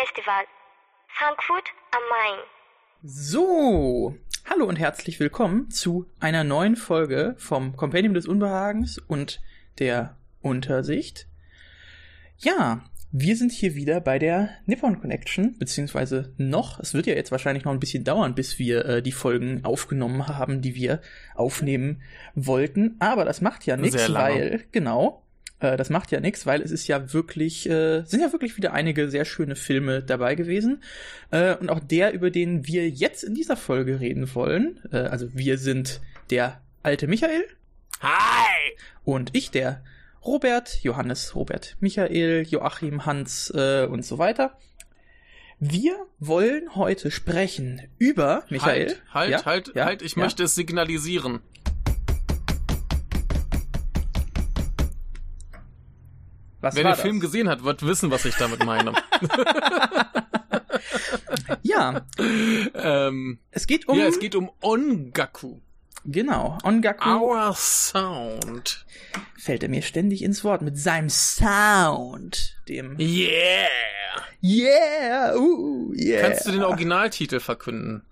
Filmfestival, Frankfurt am Main. So, hallo und herzlich willkommen zu einer neuen Folge vom Compendium des Unbehagens und der Untersicht. Ja, wir sind hier wieder bei der Nippon Connection, beziehungsweise noch. Es wird ja jetzt wahrscheinlich noch ein bisschen dauern, bis wir äh, die Folgen aufgenommen haben, die wir aufnehmen wollten. Aber das macht ja nichts, weil, genau, äh, das macht ja nichts, weil es ist ja wirklich, äh, sind ja wirklich wieder einige sehr schöne Filme dabei gewesen. Äh, und auch der, über den wir jetzt in dieser Folge reden wollen, äh, also wir sind der alte Michael. Hi! Und ich, der Robert, Johannes, Robert, Michael, Joachim, Hans äh, und so weiter. Wir wollen heute sprechen über Michael. Halt, halt, ja? halt, ja? halt, ich ja? möchte es signalisieren. Was Wer den das? Film gesehen hat, wird wissen, was ich damit meine. Ja, ähm, es geht um ja, es geht um Ongaku. genau Ongaku. Our Sound. Fällt er mir ständig ins Wort mit seinem Sound, dem Yeah! Yeah, uh, yeah. Kannst du den Originaltitel verkünden?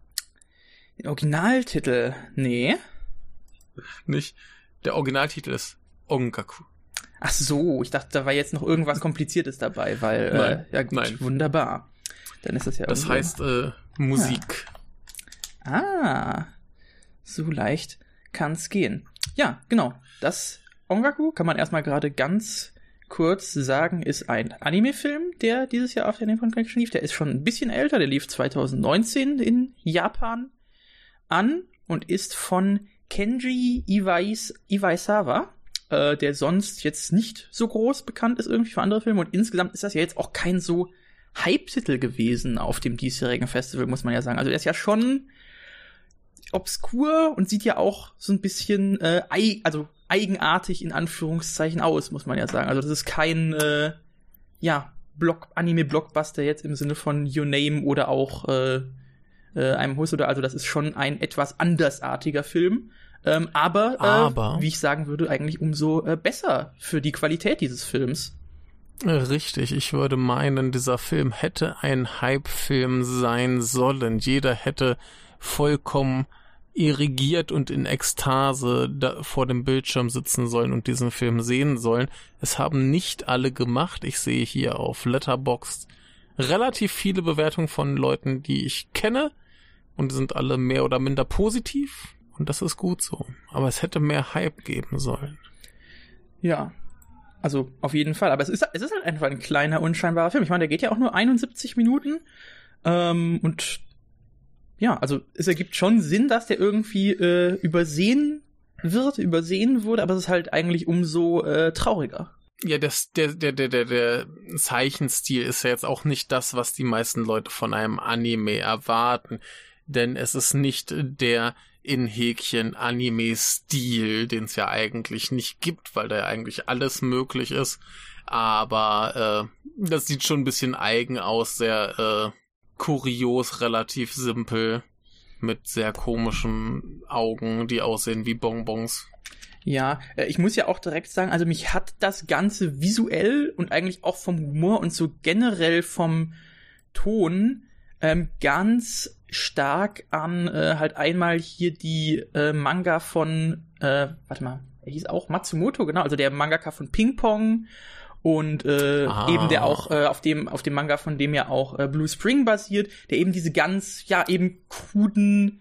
Den Originaltitel? Nee. Nicht? Der Originaltitel ist Ongaku. Ach so, ich dachte, da war jetzt noch irgendwas Kompliziertes dabei, weil Nein, äh, ja gut, nein. wunderbar. Dann ist das ja Das heißt äh, Musik. Ah, so leicht kann's gehen. Ja, genau. Das Ongaku kann man erstmal gerade ganz kurz sagen, ist ein Anime-Film, der dieses Jahr auf der Nippon Connection lief. Der ist schon ein bisschen älter, der lief 2019 in Japan an und ist von Kenji Iwais, Iwaisawa, äh, der sonst jetzt nicht so groß bekannt ist irgendwie für andere Filme. Und insgesamt ist das ja jetzt auch kein so Hype-Titel gewesen auf dem diesjährigen Festival, muss man ja sagen. Also der ist ja schon obskur und sieht ja auch so ein bisschen äh, ei also eigenartig in Anführungszeichen aus, muss man ja sagen. Also das ist kein äh, ja Block Anime Blockbuster jetzt im Sinne von Your Name oder auch äh, äh, einem Hus oder also das ist schon ein etwas andersartiger Film. Ähm, aber, äh, Aber? wie ich sagen würde, eigentlich umso äh, besser für die Qualität dieses Films. Richtig, ich würde meinen, dieser Film hätte ein Hype-Film sein sollen. Jeder hätte vollkommen irrigiert und in Ekstase vor dem Bildschirm sitzen sollen und diesen Film sehen sollen. Es haben nicht alle gemacht. Ich sehe hier auf Letterboxd relativ viele Bewertungen von Leuten, die ich kenne und sind alle mehr oder minder positiv und das ist gut so. Aber es hätte mehr Hype geben sollen. Ja. Also auf jeden Fall. Aber es ist, es ist halt einfach ein kleiner, unscheinbarer Film. Ich meine, der geht ja auch nur 71 Minuten. Ähm, und ja, also es ergibt schon Sinn, dass der irgendwie äh, übersehen wird, übersehen wurde, aber es ist halt eigentlich umso äh, trauriger. Ja, das, der, der, der, der, der Zeichenstil ist ja jetzt auch nicht das, was die meisten Leute von einem Anime erwarten. Denn es ist nicht der in Häkchen Anime-Stil, den es ja eigentlich nicht gibt, weil da ja eigentlich alles möglich ist. Aber äh, das sieht schon ein bisschen eigen aus, sehr äh, kurios, relativ simpel, mit sehr komischen Augen, die aussehen wie Bonbons. Ja, äh, ich muss ja auch direkt sagen, also mich hat das Ganze visuell und eigentlich auch vom Humor und so generell vom Ton ähm, ganz stark an äh, halt einmal hier die äh, Manga von, äh, warte mal, er hieß auch Matsumoto, genau, also der Mangaka von Ping Pong und äh, Ah. eben der auch äh, auf dem auf dem Manga von dem ja auch äh, Blue Spring basiert, der eben diese ganz ja eben kruden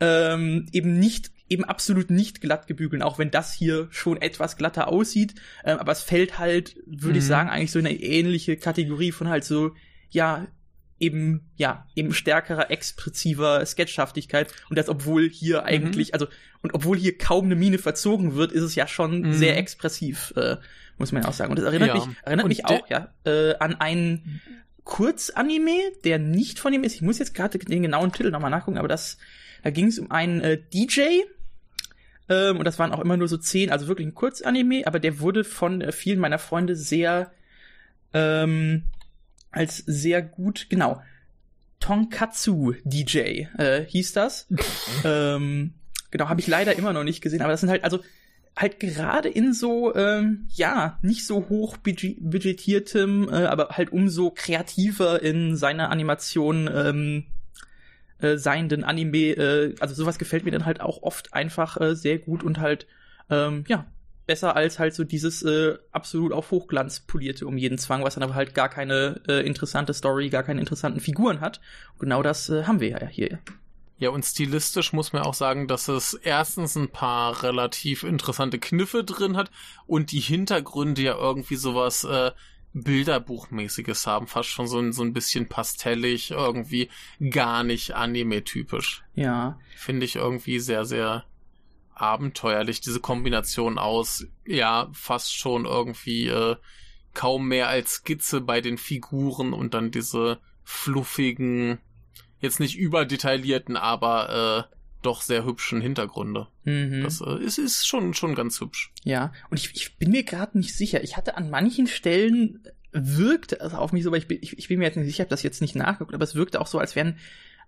ähm, eben nicht eben absolut nicht glatt gebügeln, auch wenn das hier schon etwas glatter aussieht, ähm, aber es fällt halt, würde ich Mhm. sagen, eigentlich so in eine ähnliche Kategorie von halt so ja eben ja eben stärkerer expressiver Sketchhaftigkeit und das obwohl hier eigentlich also und obwohl hier kaum eine Mine verzogen wird, ist es ja schon Mhm. sehr expressiv, äh, muss man ja auch sagen. Und das erinnert Ja. mich erinnert Und mich auch ja äh, an einen Kurzanime, der nicht von ihm ist. Ich muss jetzt gerade den genauen Titel nochmal nachgucken, aber das da ging es um einen äh, DJ. Ähm, und das waren auch immer nur so zehn, also wirklich ein Kurzanime, aber der wurde von äh, vielen meiner Freunde sehr ähm, als sehr gut, genau, Tonkatsu DJ äh, hieß das. ähm, genau, habe ich leider immer noch nicht gesehen, aber das sind halt, also halt gerade in so, ähm, ja, nicht so hoch budgetiertem, äh, aber halt umso kreativer in seiner Animation ähm, äh, seienden Anime, äh, also sowas gefällt mir dann halt auch oft einfach äh, sehr gut und halt, ähm, ja, besser als halt so dieses äh, absolut auf Hochglanz polierte um jeden Zwang, was dann aber halt gar keine äh, interessante Story, gar keine interessanten Figuren hat. Und genau das äh, haben wir ja hier. Ja, und stilistisch muss man auch sagen, dass es erstens ein paar relativ interessante Kniffe drin hat und die Hintergründe ja irgendwie sowas äh, Bilderbuchmäßiges haben, fast schon so ein, so ein bisschen pastellig, irgendwie gar nicht anime-typisch. Ja. Finde ich irgendwie sehr, sehr abenteuerlich, diese Kombination aus, ja, fast schon irgendwie äh, kaum mehr als Skizze bei den Figuren und dann diese fluffigen, jetzt nicht überdetaillierten, aber äh, doch sehr hübschen Hintergründe. Mhm. Das äh, ist, ist schon, schon ganz hübsch. Ja, und ich, ich bin mir gerade nicht sicher. Ich hatte an manchen Stellen wirkte es auf mich so, aber ich bin, ich, ich bin mir jetzt nicht sicher, ich habe das jetzt nicht nachgeguckt, aber es wirkte auch so, als wären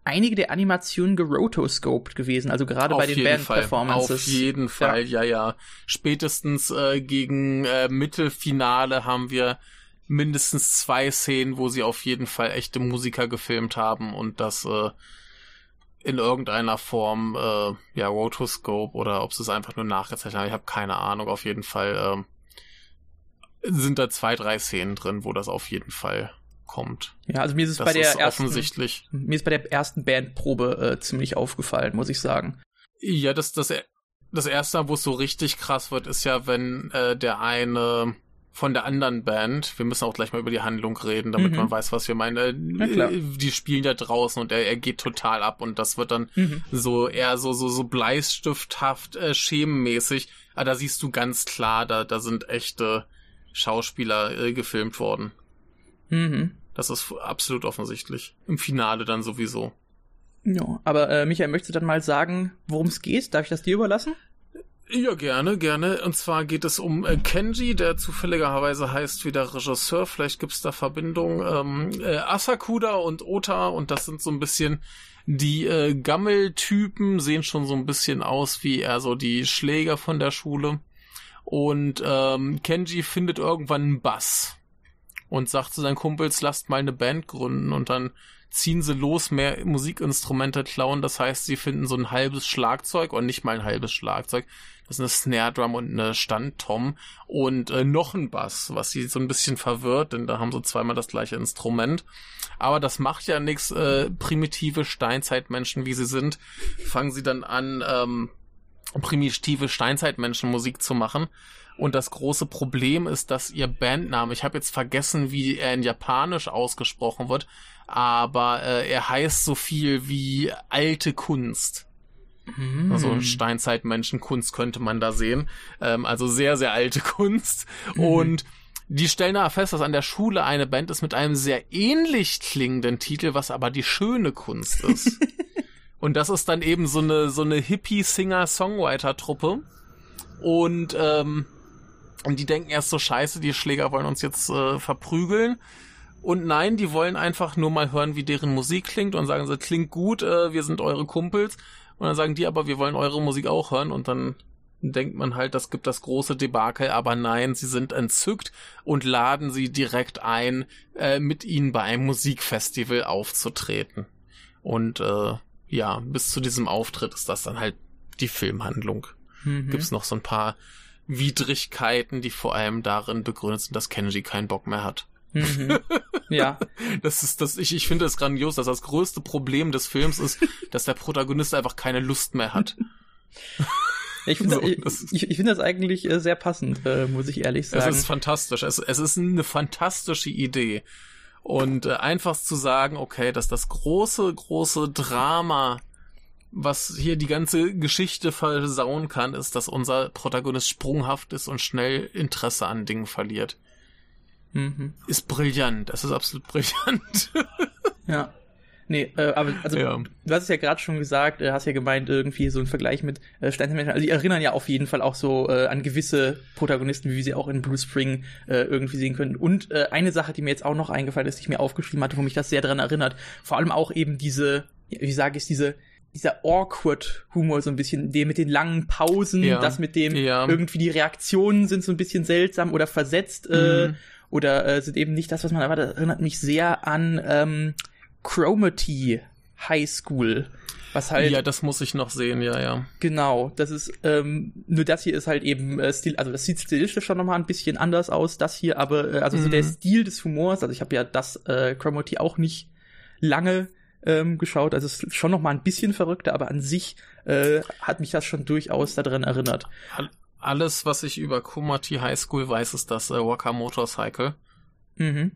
einige der Animationen gerotoscoped gewesen, also gerade bei den Band-Performances. Auf jeden Fall, ja, ja. ja. Spätestens äh, gegen äh, Mittelfinale haben wir mindestens zwei Szenen, wo sie auf jeden Fall echte Musiker gefilmt haben und das äh, in irgendeiner Form, äh, ja, Rotoscope oder ob sie es einfach nur nachgezeichnet haben. Ich habe keine Ahnung. Auf jeden Fall äh, sind da zwei, drei Szenen drin, wo das auf jeden Fall kommt. Ja, also mir ist es das bei der ersten. Mir ist bei der ersten Bandprobe äh, ziemlich aufgefallen, muss ich sagen. Ja, das das das erste, wo es so richtig krass wird, ist ja, wenn äh, der eine von der anderen Band, wir müssen auch gleich mal über die Handlung reden, damit mhm. man weiß, was wir meinen. Äh, die spielen ja draußen und er, er geht total ab und das wird dann mhm. so eher so so so bleistifthaft äh, schemenmäßig. Aber da siehst du ganz klar, da da sind echte Schauspieler äh, gefilmt worden. Mhm. Das ist absolut offensichtlich. Im Finale dann sowieso. Ja, aber äh, Michael, möchtest du dann mal sagen, worum es geht? Darf ich das dir überlassen? Ja, gerne, gerne. Und zwar geht es um äh, Kenji, der zufälligerweise heißt wie der Regisseur. Vielleicht gibt's da Verbindung. Ähm, äh, Asakuda und Ota und das sind so ein bisschen die äh, Gammeltypen, sehen schon so ein bisschen aus wie eher so die Schläger von der Schule. Und ähm, Kenji findet irgendwann einen Bass und sagt zu seinen Kumpels, lasst mal eine Band gründen und dann ziehen sie los, mehr Musikinstrumente klauen. Das heißt, sie finden so ein halbes Schlagzeug und nicht mal ein halbes Schlagzeug. Das ist eine Snare Drum und eine Standtom und äh, noch ein Bass, was sie so ein bisschen verwirrt, denn da haben sie zweimal das gleiche Instrument. Aber das macht ja nichts. Äh, primitive Steinzeitmenschen, wie sie sind, fangen sie dann an, ähm, primitive Steinzeitmenschen Musik zu machen und das große Problem ist, dass ihr Bandname, ich habe jetzt vergessen, wie er in Japanisch ausgesprochen wird, aber äh, er heißt so viel wie alte Kunst. Mm. Also Steinzeitmenschenkunst könnte man da sehen. Ähm, also sehr, sehr alte Kunst. Mm. Und die stellen da fest, dass an der Schule eine Band ist mit einem sehr ähnlich klingenden Titel, was aber die schöne Kunst ist. Und das ist dann eben so eine, so eine Hippie-Singer-Songwriter-Truppe. Und ähm, und die denken erst so, scheiße, die Schläger wollen uns jetzt äh, verprügeln. Und nein, die wollen einfach nur mal hören, wie deren Musik klingt und sagen sie, klingt gut, äh, wir sind eure Kumpels. Und dann sagen die aber, wir wollen eure Musik auch hören. Und dann denkt man halt, das gibt das große Debakel, aber nein, sie sind entzückt und laden sie direkt ein, äh, mit ihnen bei einem Musikfestival aufzutreten. Und äh, ja, bis zu diesem Auftritt ist das dann halt die Filmhandlung. Mhm. Gibt's noch so ein paar Widrigkeiten, die vor allem darin begründet sind, dass Kenji keinen Bock mehr hat. Mhm. Ja. Das ist das, ich, ich finde es grandios, dass das größte Problem des Films ist, dass der Protagonist einfach keine Lust mehr hat. Ich finde so, das, ich, ich find das eigentlich äh, sehr passend, äh, muss ich ehrlich sagen. Es ist fantastisch. Es, es ist eine fantastische Idee. Und äh, einfach zu sagen, okay, dass das große, große Drama was hier die ganze Geschichte versauen kann, ist, dass unser Protagonist sprunghaft ist und schnell Interesse an Dingen verliert. Mhm. Ist brillant. Das ist absolut brillant. ja. Nee, äh, aber also ja. du hast es ja gerade schon gesagt, äh, hast ja gemeint, irgendwie so ein Vergleich mit äh, Steinzeitmenschen. Also die erinnern ja auf jeden Fall auch so äh, an gewisse Protagonisten, wie wir sie auch in Blue Spring äh, irgendwie sehen können. Und äh, eine Sache, die mir jetzt auch noch eingefallen ist, die ich mir aufgeschrieben hatte, wo mich das sehr dran erinnert, vor allem auch eben diese, wie sage ich, diese dieser awkward Humor so ein bisschen, der mit den langen Pausen, Ja. das mit dem Ja. irgendwie die Reaktionen sind so ein bisschen seltsam oder versetzt äh, Mhm. oder äh, sind eben nicht das, was man erwartet. Das erinnert mich sehr an ähm, Chromety High School, was halt ja, das muss ich noch sehen, ja, ja. Genau, das ist, ähm, nur das hier ist halt eben äh, Stil, also das sieht stilistisch schon nochmal ein bisschen anders aus, das hier, aber äh, also so Mhm. der Stil des Humors, also ich habe ja das äh, Chromity auch nicht lange ähm, geschaut, also es ist schon nochmal ein bisschen verrückter, aber an sich äh, hat mich das schon durchaus daran erinnert. All- Alles, was ich über Kumati High School weiß, ist das äh, Waka Motorcycle. Mhm.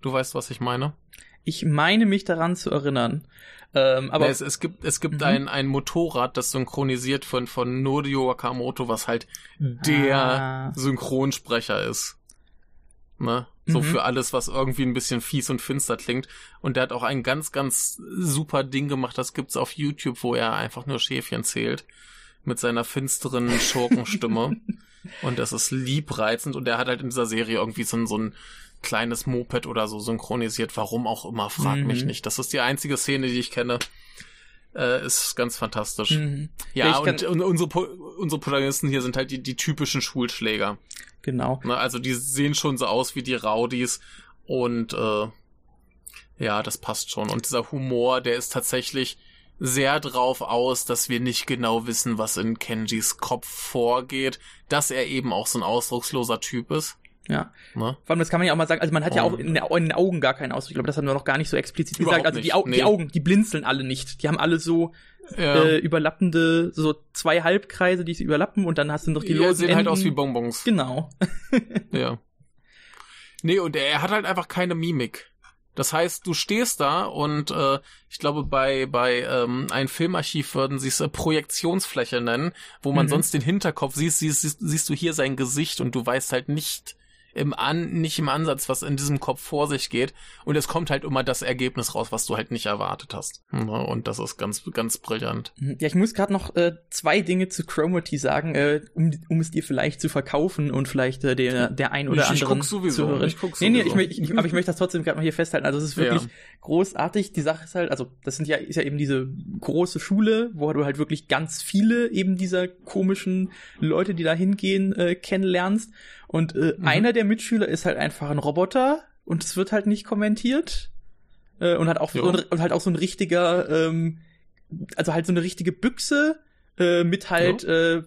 Du weißt, was ich meine? Ich meine mich daran zu erinnern. Ähm, aber es, es gibt, es gibt Mhm. ein, ein Motorrad, das synchronisiert von, von Norio Wakamoto, was halt der Ah. Synchronsprecher ist. Ne? So Mhm. für alles, was irgendwie ein bisschen fies und finster klingt. Und der hat auch ein ganz, ganz super Ding gemacht, das gibt's auf YouTube, wo er einfach nur Schäfchen zählt. Mit seiner finsteren Schurkenstimme. und das ist liebreizend. Und er hat halt in dieser Serie irgendwie so ein, so ein kleines Moped oder so synchronisiert. Warum auch immer, frag mich Mhm. nicht. Das ist die einzige Szene, die ich kenne. Äh, ist ganz fantastisch. Mhm. Ja, Ja, und, und unsere, unsere Protagonisten hier sind halt die, die typischen Schulschläger. Genau. Ne? Also die sehen schon so aus wie die Rowdies und äh, ja, das passt schon. Und dieser Humor, der ist tatsächlich sehr drauf aus, dass wir nicht genau wissen, was in Kenjis Kopf vorgeht, dass er eben auch so ein ausdrucksloser Typ ist. Ja. Ne? Vor allem, das kann man ja auch mal sagen, also man hat ja auch Und- in, den Augen gar keinen Ausdruck. Ich glaube, das haben wir noch gar nicht so explizit Überhaupt gesagt. Also die, Au nee. die Augen, die blinzeln alle nicht. Die haben alle so Ja, äh, überlappende, so zwei Halbkreise, die sich überlappen und dann hast du noch die die losen sehen halt Enden. aus wie Bonbons. Genau. Ja. Nee, und er hat halt einfach keine Mimik. Das heißt, du stehst da und äh, ich glaube, bei, bei ähm, einem Filmarchiv würden sie es äh, Projektionsfläche nennen, wo man Mhm. sonst den Hinterkopf siehst, siehst, siehst, siehst du hier sein Gesicht und du weißt halt nicht im An, nicht im Ansatz, was in diesem Kopf vor sich geht. Und es kommt halt immer das Ergebnis raus, was du halt nicht erwartet hast. Ja, Und das ist ganz, ganz brillant. Ja, ich muss gerade noch äh, zwei Dinge zu Chromity sagen, äh, um, um es dir vielleicht zu verkaufen und vielleicht äh, der, der ein oder Ich- ich anderen guck sowieso, Zuhörerin. ich guck Nee, nee, ich, sowieso. mö- ich, ich, aber ich möchte das trotzdem gerade mal hier festhalten. Also es ist wirklich Ja. großartig. Die Sache ist halt, also das sind ja, ist ja eben diese große Schule, wo du halt wirklich ganz viele eben dieser komischen Leute, die da hingehen, äh, kennenlernst. Und äh, Mhm. einer der Mitschüler ist halt einfach ein Roboter und es wird halt nicht kommentiert. Äh, und hat auch ein, und halt auch so ein richtiger, ähm, also halt so eine richtige Büchse äh, mit halt äh,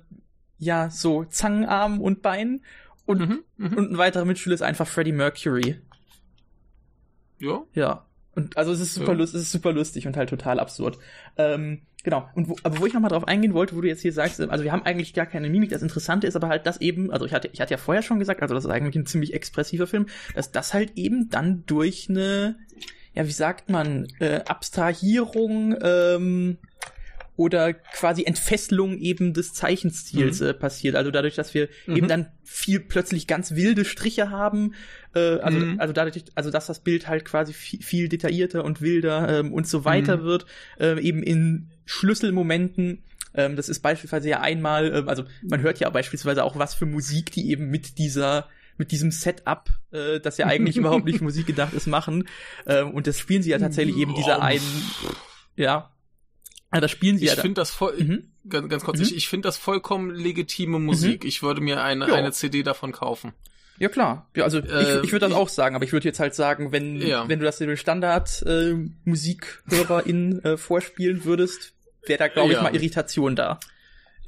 ja so Zangenarmen und Beinen. Und, Mhm, mhm. und ein weiterer Mitschüler ist einfach Freddie Mercury. Ja. Ja. Und also es ist super, Ja. lust, es ist super lustig und halt total absurd. Ähm, genau. Und wo, aber wo ich nochmal drauf eingehen wollte, wo du jetzt hier sagst, also wir haben eigentlich gar keine Mimik. Das Interessante ist aber halt, dass eben, also ich hatte, ich hatte ja vorher schon gesagt, also das ist eigentlich ein ziemlich expressiver Film, dass das halt eben dann durch eine, ja, wie sagt man, äh, Abstrahierung, ähm, oder quasi Entfesselung eben des Zeichenstils Mhm. äh, passiert. Also dadurch, dass wir Mhm. eben dann viel plötzlich ganz wilde Striche haben, äh, also, Mhm. also dadurch, also dass das Bild halt quasi viel, viel detaillierter und wilder ähm, und so weiter Mhm. wird, äh, eben in Schlüsselmomenten. Ähm, das ist beispielsweise ja einmal, äh, also man hört ja beispielsweise auch was für Musik, die eben mit dieser mit diesem Setup, äh, das ja eigentlich überhaupt nicht Musik gedacht ist, machen. Ähm, und das spielen sie ja tatsächlich eben dieser einen, ja, ja, das spielen sie Ich ja. da- finde das voll, Mhm. ganz, ganz kurz, Mhm. ich, ich finde das vollkommen legitime Musik. Ich würde mir eine, eine CD davon kaufen. Ja klar. Ja, also Äh, ich, ich würde das ich- auch sagen, aber ich würde jetzt halt sagen, wenn Ja. wenn du das den Standard äh, Musikhörerin äh, vorspielen würdest, wäre da glaube ich Ja. mal Irritation da.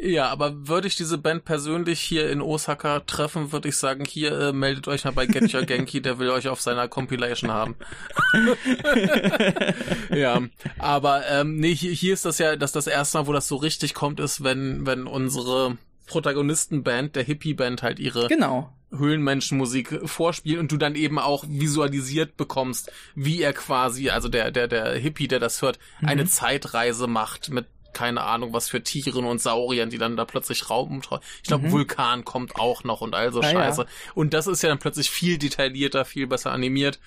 Ja, aber würde ich diese Band persönlich hier in Osaka treffen, würde ich sagen, hier äh, meldet euch mal bei Get Your Genki, der will euch auf seiner Compilation haben. ja, aber ähm, nee, hier, hier ist das ja, dass das erste Mal, wo das so richtig kommt, ist, wenn wenn unsere Protagonistenband, der Hippie-Band halt ihre Genau. Höhlenmenschenmusik vorspielt und du dann eben auch visualisiert bekommst, wie er quasi, also der, der, der Hippie, der das hört, eine Mhm. Zeitreise macht mit keine Ahnung, was für Tieren und Sauriern, die dann da plötzlich Raum. Ich glaube, Mhm. Vulkan kommt auch noch und all so Ah, ja. Scheiße. Und das ist ja dann plötzlich viel detaillierter, viel besser animiert.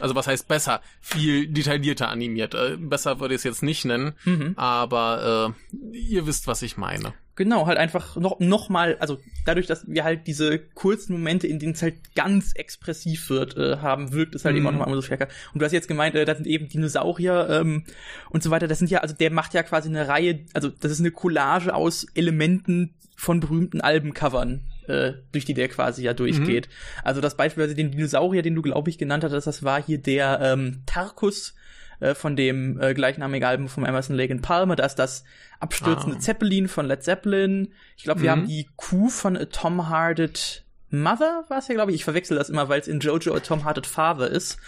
Also was heißt besser? Viel detaillierter animiert. Äh, besser würde ich es jetzt nicht nennen, Mhm. aber äh, ihr wisst, was ich meine. Genau, halt einfach noch, noch mal, also dadurch, dass wir halt diese kurzen Momente, in denen es halt ganz expressiv wird, äh, haben, wirkt es halt Mhm. eben auch nochmal so stärker. Und du hast jetzt gemeint, äh, das sind eben Dinosaurier ähm, und so weiter. Das sind ja, also der macht ja quasi eine Reihe, also das ist eine Collage aus Elementen von berühmten Albencovern, äh, durch die der quasi ja durchgeht. Also das beispielsweise den Dinosaurier, den du, glaube ich, genannt hattest, das war hier der ähm, Tarkus äh, von dem äh, gleichnamigen Album vom Emerson Lake in Palmer. Da ist das abstürzende Ah. Zeppelin von Led Zeppelin. Ich glaube, wir Mhm. haben die Kuh von A Tom Hearted Mother, war es ja, glaube ich. Ich verwechsel das immer, weil es in Jojo A Tom Hearted Father ist.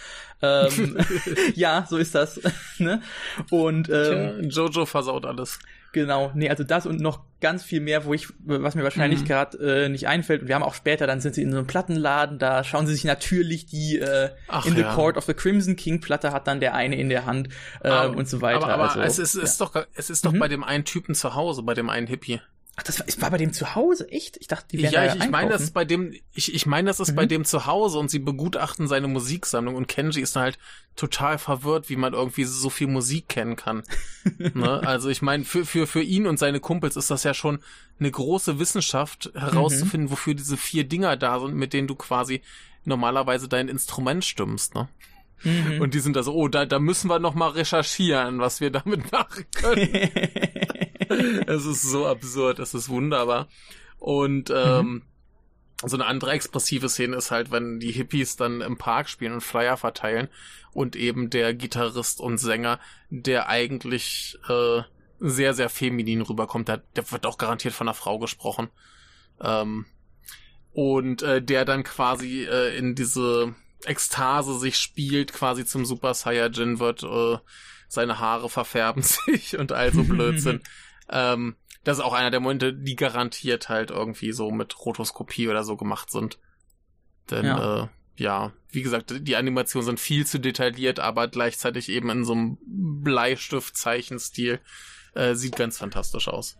Ähm, ja, so ist das. ne? Und ähm, Tja, Jojo versaut alles. Genau, nee, also das und noch ganz viel mehr, wo ich, was mir wahrscheinlich Mhm. gerade äh, nicht einfällt. Und wir haben auch später, dann sind sie in so einem Plattenladen, da schauen sie sich natürlich die äh, Ach In the ja. Court of the Crimson King Platte hat dann der eine in der Hand äh, Aber- und so weiter. Aber, aber also, es ist, ist doch, es ist doch Mhm. bei dem einen Typen zu Hause, bei dem einen Hippie. Ach, das war, es war bei dem zu Hause, echt? Ich dachte, die wären Ja, da ich, ich meine, das ist bei dem, ich, ich meine, das ist Mhm. bei dem zu Hause und sie begutachten seine Musiksammlung und Kenji ist halt total verwirrt, wie man irgendwie so viel Musik kennen kann. ne? Also ich meine, für, für, für ihn und seine Kumpels ist das ja schon eine große Wissenschaft, herauszufinden, Mhm. wofür diese vier Dinger da sind, mit denen du quasi normalerweise dein Instrument stimmst, ne? Mhm. Und die sind da so, oh, da, da müssen wir noch mal recherchieren, was wir damit machen können. es ist so absurd, es ist wunderbar. Und ähm, so eine andere expressive Szene ist halt, wenn die Hippies dann im Park spielen und Flyer verteilen und eben der Gitarrist und Sänger, der eigentlich äh, sehr, sehr feminin rüberkommt, der, der wird auch garantiert von einer Frau gesprochen. Ähm, und äh, der dann quasi äh, in diese Ekstase sich spielt, quasi zum Super Saiyajin wird, äh, seine Haare verfärben sich und all so Blödsinn. ähm, das ist auch einer der Momente, die garantiert halt irgendwie so mit Rotoskopie oder so gemacht sind. Denn Ja. äh, ja wie gesagt, die Animationen sind viel zu detailliert, aber gleichzeitig eben in so einem Bleistift-Zeichenstil. Äh, sieht ganz fantastisch aus.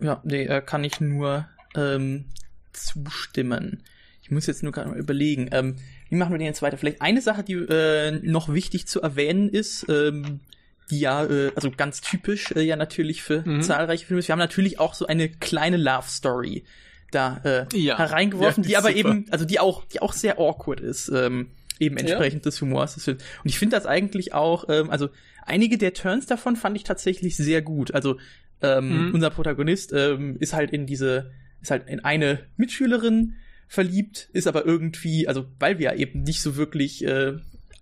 Ja, nee, äh, kann ich nur ähm, zustimmen. Ich muss jetzt nur gerade mal überlegen, ähm, wie machen wir den jetzt weiter? Vielleicht eine Sache, die äh, noch wichtig zu erwähnen ist, ähm, die ja, äh, also ganz typisch äh, ja natürlich für Mhm. zahlreiche Filme ist. Wir haben natürlich auch so eine kleine Love Story da äh, Ja. hereingeworfen, Ja, die aber super. eben, also die auch, die auch sehr awkward ist, ähm, eben entsprechend des Humors des Films. Und ich finde das eigentlich auch, ähm, also einige der Turns davon fand ich tatsächlich sehr gut. Also ähm, Mhm. unser Protagonist ähm, ist halt in diese, ist halt in eine Mitschülerin verliebt, ist aber irgendwie, also weil wir eben nicht so wirklich äh,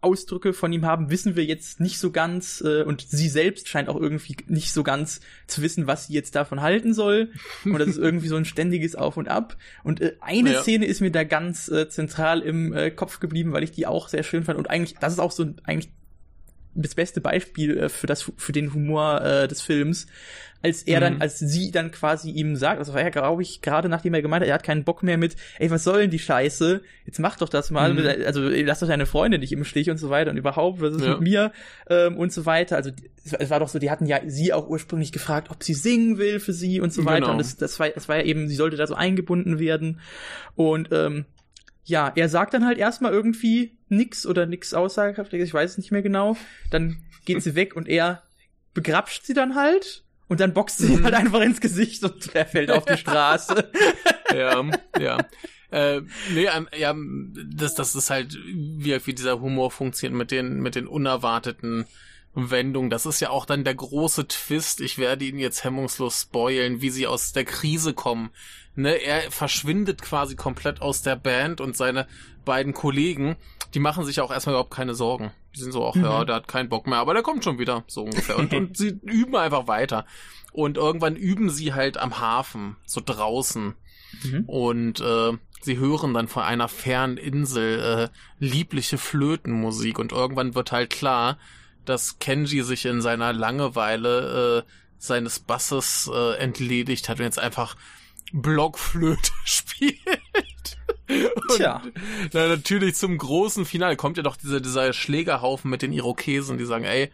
Ausdrücke von ihm haben, wissen wir jetzt nicht so ganz äh, und sie selbst scheint auch irgendwie nicht so ganz zu wissen, was sie jetzt davon halten soll. Und das ist irgendwie so ein ständiges Auf und Ab. Und äh, eine Ja. Szene ist mir da ganz äh, zentral im äh, Kopf geblieben, weil ich die auch sehr schön fand. Und eigentlich, das ist auch so ein, eigentlich das beste Beispiel äh, für das für den Humor äh, des Films, als er dann, Mhm. als sie dann quasi ihm sagt, das war ja, glaube ich, gerade nachdem er gemeint hat, er hat keinen Bock mehr mit, ey, was soll denn die Scheiße? Jetzt mach doch das mal, Mhm. also lass doch deine Freunde nicht im Stich und so weiter und überhaupt, was ist Ja. mit mir ähm, und so weiter. Also es war, es war doch so, die hatten ja sie auch ursprünglich gefragt, ob sie singen will für sie und so weiter. Genau. Und das, das war, das war ja eben, sie sollte da so eingebunden werden. Und ähm, ja, er sagt dann halt erstmal irgendwie nix oder nix aussagekräftiges, ich weiß es nicht mehr genau. Dann geht sie weg und er begrapscht sie dann halt und dann boxt sie ihm halt einfach ins Gesicht und er fällt auf die Straße. ja, ja. Äh, nee, ähm, ja, das, das ist halt, wie, wie dieser Humor funktioniert mit den, mit den unerwarteten Wendungen. Das ist ja auch dann der große Twist. Ich werde ihn jetzt hemmungslos spoilen, wie sie aus der Krise kommen. Ne, er verschwindet quasi komplett aus der Band und seine beiden Kollegen, die machen sich auch erstmal überhaupt keine Sorgen. Die sind so, ach ja, Mhm. der hat keinen Bock mehr, aber der kommt schon wieder, so ungefähr. Und, und sie üben einfach weiter. Und irgendwann üben sie halt am Hafen, so draußen. Mhm. Und äh, sie hören dann von einer fernen Insel äh, liebliche Flötenmusik. Und irgendwann wird halt klar, dass Kenji sich in seiner Langeweile äh, seines Basses äh, entledigt hat und jetzt einfach Blockflöte spielt. Und Tja. Na, natürlich zum großen Finale kommt ja doch dieser, dieser Schlägerhaufen mit den Irokesen, die sagen, ey,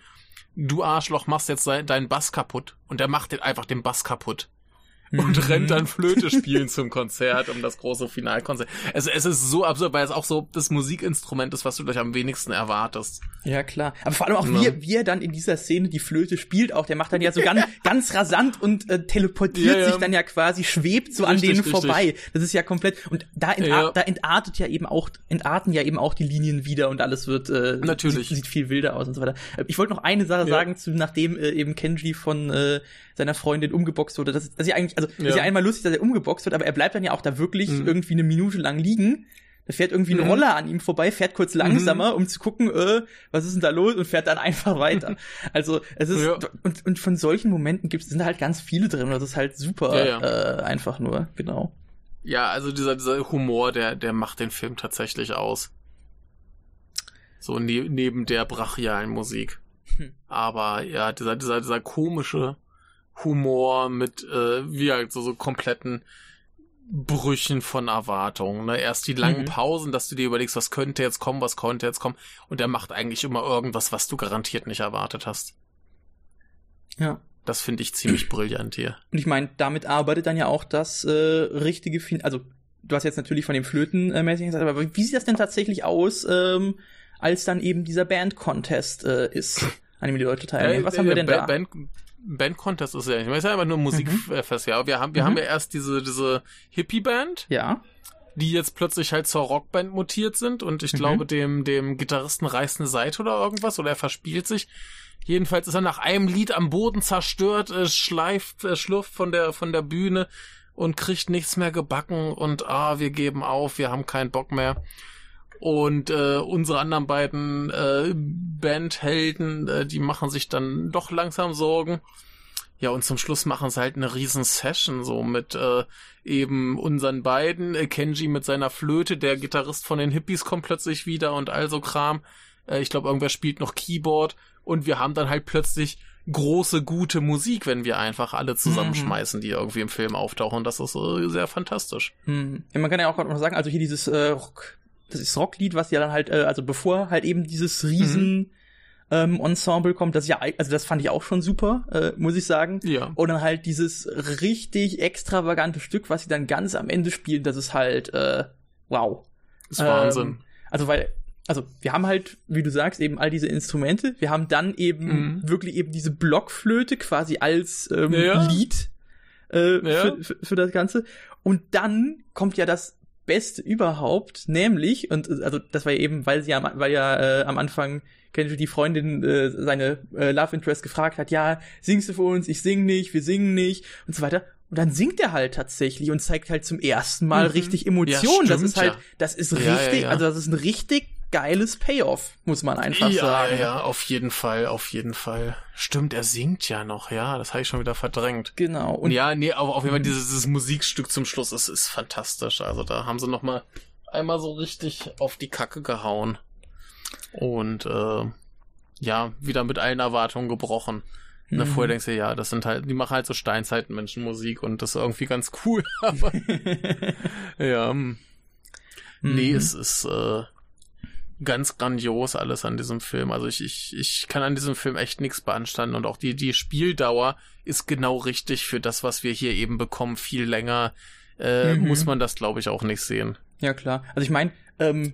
du Arschloch machst jetzt dein- deinen Bass kaputt. Und er macht den einfach den Bass kaputt. Und Mhm. rennt dann Flöte spielen zum Konzert, um das große Finalkonzert. Es, es ist so absurd, weil es auch so das Musikinstrument ist, was du gleich am wenigsten erwartest. Ja, klar. Aber vor allem auch, Ja. wie, er- wie er dann in dieser Szene die Flöte spielt, auch der macht dann ja so ganz, ganz rasant und äh, teleportiert Ja, ja. sich dann ja quasi, schwebt so an Richtig, denen richtig. vorbei. Das ist ja komplett, und da, entar da entartet ja eben auch, entarten ja eben auch die Linien wieder und alles wird, äh, Natürlich. Sieht, sieht viel wilder aus und so weiter. Ich wollte noch eine Sache sagen, zu, nachdem äh, eben Kenji von äh, seiner Freundin umgeboxt wurde. Das ist, das ist ja eigentlich, also, das ist Ja. ja einmal lustig, dass er umgeboxt wird, aber er bleibt dann ja auch da wirklich Mhm. irgendwie eine Minute lang liegen. Da fährt irgendwie ein Mhm. Roller an ihm vorbei, fährt kurz langsamer, um zu gucken, äh, was ist denn da los und fährt dann einfach weiter. Also es ist Ja. und, und von solchen Momenten gibt's sind halt ganz viele drin. und Das ist halt super Ja, Äh, einfach nur, genau. Ja, also dieser, dieser Humor, der, der macht den Film tatsächlich aus. So ne neben der brachialen Musik. Hm. Aber ja, dieser, dieser, dieser komische Humor mit, äh, wie halt so, so kompletten Brüchen von Erwartungen. Ne? Erst die langen Mhm. Pausen, dass du dir überlegst, was könnte jetzt kommen, was könnte jetzt kommen. Und er macht eigentlich immer irgendwas, was du garantiert nicht erwartet hast. Ja. Das finde ich ziemlich brillant hier. Und ich meine, damit arbeitet dann ja auch das äh, richtige fin also du hast jetzt natürlich von dem Flöten äh, mäßig gesagt, aber wie sieht das denn tatsächlich aus, ähm, als dann eben dieser Band-Contest äh, ist, an dem die Leute teilnehmen? Was Äh, haben wir äh, denn da? Band, Band Contest ist ja nicht. Es ist ja einfach nur Musikfest, ja. Wir haben, wir Mhm. haben ja erst diese, diese Hippie-Band, ja. die jetzt plötzlich halt zur Rockband mutiert sind und ich Mhm. glaube, dem, dem Gitarristen reißt eine Seite oder irgendwas oder er verspielt sich. Jedenfalls ist er nach einem Lied am Boden zerstört, äh, schleift, äh, schlurft von der, von der Bühne und kriegt nichts mehr gebacken und ah, wir geben auf, wir haben keinen Bock mehr. Und äh, unsere anderen beiden äh, Bandhelden, äh, die machen sich dann doch langsam Sorgen. Ja, und zum Schluss machen sie halt eine riesen Session, so mit äh, eben unseren beiden, äh, Kenji mit seiner Flöte, der Gitarrist von den Hippies kommt plötzlich wieder und all so Kram. Äh, ich glaube, irgendwer spielt noch Keyboard und wir haben dann halt plötzlich große, gute Musik, wenn wir einfach alle zusammenschmeißen, die irgendwie im Film auftauchen. Das ist äh, sehr fantastisch. Hm. ja. Man kann ja auch gerade noch sagen, also hier dieses äh, Rock, das ist Rocklied, was ja dann halt, äh, also bevor halt eben dieses riesen ähm, Ensemble kommt, das ist ja, also das fand ich auch schon super, äh, muss ich sagen. Ja. Und dann halt dieses richtig extravagante Stück, was sie dann ganz am Ende spielen, das ist halt, äh, wow. Ist Wahnsinn. Ähm, also weil, also wir haben halt, wie du sagst, eben all diese Instrumente. Wir haben dann eben Mhm. wirklich eben diese Blockflöte quasi als ähm, Ja. Lied äh, Ja. für, für, für das Ganze. Und dann kommt ja das Beste überhaupt, nämlich, und also das war ja eben, weil sie ja, am- weil ja äh, am Anfang Kenji die Freundin äh, seine äh, Love Interest gefragt hat, ja, singst du für uns, ich sing nicht, wir singen nicht und so weiter. Und dann singt er halt tatsächlich und zeigt halt zum ersten Mal Mhm. richtig Ja, Emotionen. das stimmt, ist halt, ja. das ist Ja, ja, richtig, ja. also das ist ein richtig geiles Payoff, muss man einfach ja, sagen. ja, auf jeden Fall, auf jeden Fall. Stimmt, er singt ja noch, ja, das habe ich schon wieder verdrängt. Genau. Und ja, nee, aber auf jeden Fall Mhm. dieses, dieses Musikstück zum Schluss ist, ist fantastisch. Also da haben sie noch mal einmal so richtig auf die Kacke gehauen. Und äh, ja, wieder mit allen Erwartungen gebrochen. Ne, Mhm. vorher denkst du, ja, das sind halt, die machen halt so Steinzeitmenschenmusik und das ist irgendwie ganz cool. Aber ja, hm. nee, Mhm. es ist äh, ganz grandios alles an diesem Film. Also ich, ich, ich kann an diesem Film echt nichts beanstanden und auch die, die Spieldauer ist genau richtig für das, was wir hier eben bekommen. Viel länger äh, Mhm. muss man das, glaube ich, auch nicht sehen. Ja, klar. Also ich meine, ähm,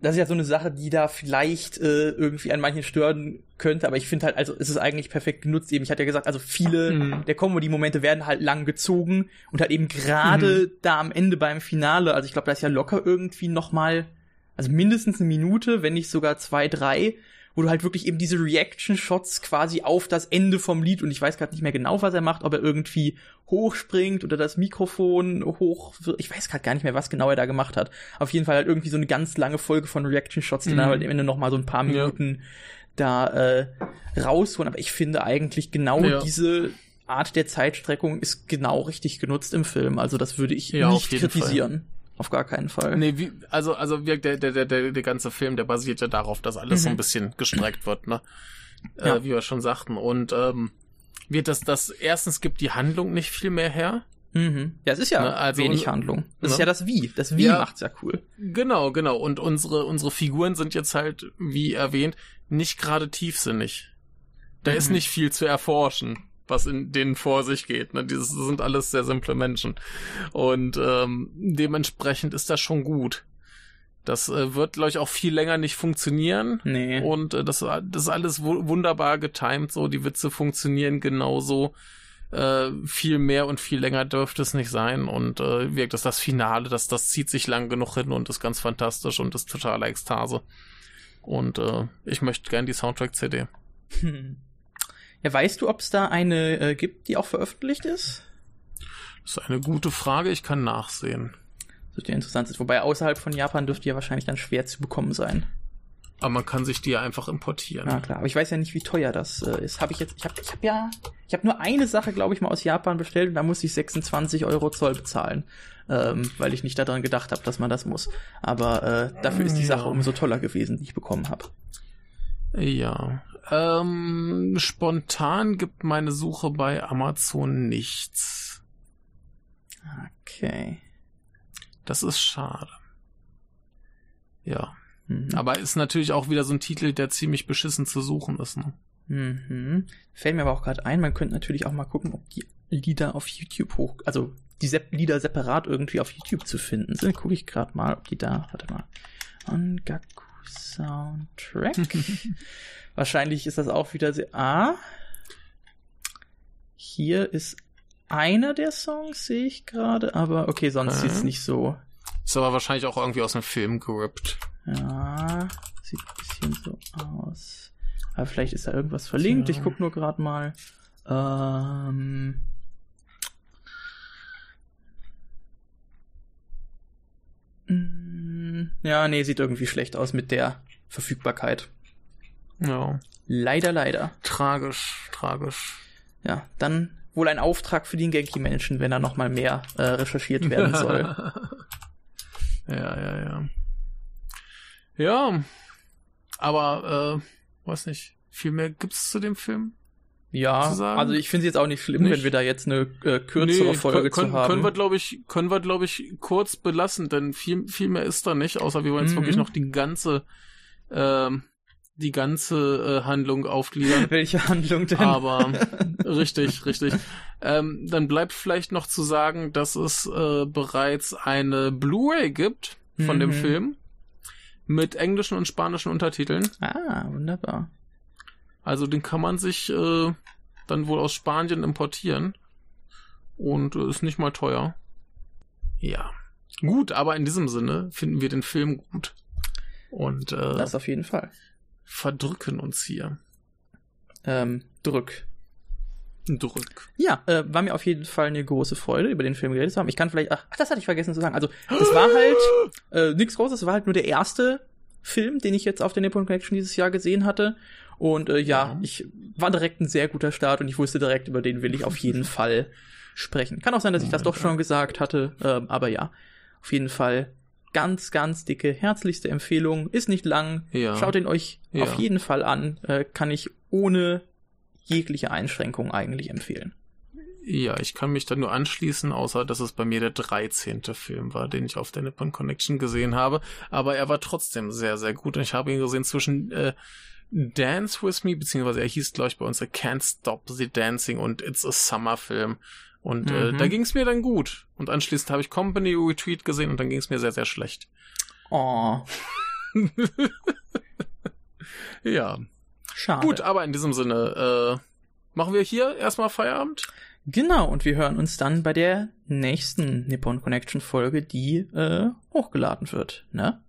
das ist ja so eine Sache, die da vielleicht äh, irgendwie an manchen stören könnte, aber ich finde halt, also es ist eigentlich perfekt genutzt eben. Ich hatte ja gesagt, also viele Mhm. der Comedy-Momente werden halt lang gezogen und halt eben gerade da am Ende beim Finale, also ich glaube, da ist ja locker irgendwie noch mal, also mindestens eine Minute, wenn nicht sogar zwei, drei, wo du halt wirklich eben diese Reaction-Shots quasi auf das Ende vom Lied und ich weiß gerade nicht mehr genau, was er macht, ob er irgendwie hochspringt oder das Mikrofon hoch, ich weiß gerade gar nicht mehr, was genau er da gemacht hat. Auf jeden Fall halt irgendwie so eine ganz lange Folge von Reaction-Shots, die Mhm. dann halt am Ende noch mal so ein paar Ja. Minuten da äh, rausholen. Aber ich finde eigentlich genau Ja. diese Art der Zeitstreckung ist genau richtig genutzt im Film. Also das würde ich Ja, nicht kritisieren. Auf gar keinen Fall. Nee, wie, also, also wir- der, der, der, der, der ganze Film, der basiert ja darauf, dass alles so ein Mhm. bisschen gestreckt wird, ne? Ja. Äh, wie wir schon sagten. Und ähm, wird das, das erstens gibt die Handlung nicht viel mehr her. Mhm. Ja, es ist ja Ne, also- wenig Handlung. Das ist ne? ja das Wie. Das Wie Ja. macht's ja cool. Genau, genau. Und unsere, unsere Figuren sind jetzt halt, wie erwähnt, nicht gerade tiefsinnig. Da ist Mhm. nicht viel zu erforschen. Was in denen vor sich geht. Ne? Das sind alles sehr simple Menschen. Und ähm, dementsprechend ist das schon gut. Das äh, wird, glaube ich, auch viel länger nicht funktionieren. Nee. Und äh, das, das ist alles wu wunderbar getimed so. Die Witze funktionieren genauso. Äh, viel mehr und viel länger dürfte es nicht sein. Und äh, wirkt das das Finale, das, das zieht sich lang genug hin und ist ganz fantastisch und ist totale Ekstase. Und äh, ich möchte gern die Soundtrack-CD. Hm. Ja, weißt du, ob es da eine äh, gibt, die auch veröffentlicht ist? Das ist eine gute Frage, ich kann nachsehen. Das wird ja interessant sein. Wobei außerhalb von Japan dürfte ja wahrscheinlich dann schwer zu bekommen sein. Aber man kann sich die ja einfach importieren. Ja, klar. Aber ich weiß ja nicht, wie teuer das äh, ist. Habe ich jetzt, ich habe ich hab ja, ich habe nur eine Sache, glaube ich, mal aus Japan bestellt und da muss ich 26 Euro Zoll bezahlen. Ähm, weil ich nicht daran gedacht habe, dass man das muss. Aber äh, dafür ist die Sache Ja. umso toller gewesen, die ich bekommen habe. Ja. Ähm, spontan gibt meine Suche bei Amazon nichts. Okay. Das ist schade. Ja. Mhm. Aber ist natürlich auch wieder so ein Titel, der ziemlich beschissen zu suchen ist. Ne? Mhm. Fällt mir aber auch gerade ein, man könnte natürlich auch mal gucken, ob die Lieder auf YouTube hoch, also die Sep Lieder separat irgendwie auf YouTube zu finden sind. Gucke ich gerade mal, ob die da, warte mal. Ongaku Soundtrack. Wahrscheinlich ist das auch wieder ah. Hier ist einer der Songs, sehe ich gerade, aber okay, sonst Äh. sieht's nicht so. Ist aber wahrscheinlich auch irgendwie aus dem Film gerippt. Ja, sieht ein bisschen so aus. Aber vielleicht ist da irgendwas verlinkt. Tja. Ich guck nur gerade mal. Ähm. Mm, Ja, nee, sieht irgendwie schlecht aus mit der Verfügbarkeit. Ja. Leider, leider. Tragisch, tragisch. Ja, dann wohl ein Auftrag für den Genki-Menschen, wenn da noch mal mehr äh, recherchiert werden soll. ja, ja, ja. Ja. Aber, äh, weiß nicht. Viel mehr gibt's zu dem Film? Ja, also ich finde es jetzt auch nicht schlimm, Nicht? wenn wir da jetzt eine äh, kürzere Folge können, zu haben. Können wir, glaube ich, können wir, glaube ich, kurz belassen, denn viel, viel mehr ist da nicht, außer wir wollen jetzt Mhm. wirklich noch die ganze, ähm, die ganze äh, Handlung aufgliedern. Welche Handlung denn? Aber richtig, richtig. Ähm, dann bleibt vielleicht noch zu sagen, dass es äh, bereits eine Blu-ray gibt von dem Mhm. Film mit englischen und spanischen Untertiteln. ah, wunderbar. Also den kann man sich äh, dann wohl aus Spanien importieren. Und äh, ist nicht mal teuer. Ja. Gut, aber in diesem Sinne finden wir den Film gut. Und äh, Das auf jeden Fall. verdrücken uns hier. Ähm, drück. Drück. Ja, äh, war mir auf jeden Fall eine große Freude, über den Film geredet zu haben. Ich kann vielleicht, ach, das hatte ich vergessen zu sagen. Also, es war halt äh, nichts Großes, es war halt nur der erste Film, den ich jetzt auf der Nippon Connection dieses Jahr gesehen hatte. Und äh, ja, Ja. ich war direkt ein sehr guter Start und ich wusste direkt, über den will ich auf jeden Fall sprechen. Kann auch sein, dass ich das doch schon gesagt hatte, ähm, aber ja, auf jeden Fall ganz, ganz dicke, herzlichste Empfehlung. Ist nicht lang. Ja. Schaut ihn euch Ja. auf jeden Fall an. Äh, kann ich ohne jegliche Einschränkung eigentlich empfehlen. Ja, ich kann mich da nur anschließen, außer dass es bei mir der 13. Film war, den ich auf der Nippon Connection gesehen habe. Aber er war trotzdem sehr, sehr gut. Und ich habe ihn gesehen zwischen äh, Dance With Me, beziehungsweise er hieß, glaube ich, bei uns I Can't Stop the Dancing und It's a Summer Film. Und äh, Mhm. da ging es mir dann gut. Und anschließend habe ich Company Retreat gesehen und dann ging es mir sehr, sehr schlecht. Oh, Ja, schade. gut, aber in diesem Sinne, äh, machen wir hier erstmal Feierabend. Genau, und wir hören uns dann bei der nächsten Nippon Connection Folge, die äh, hochgeladen wird, ne?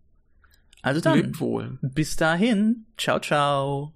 Also dann, Lebt wohl. bis dahin, ciao, ciao.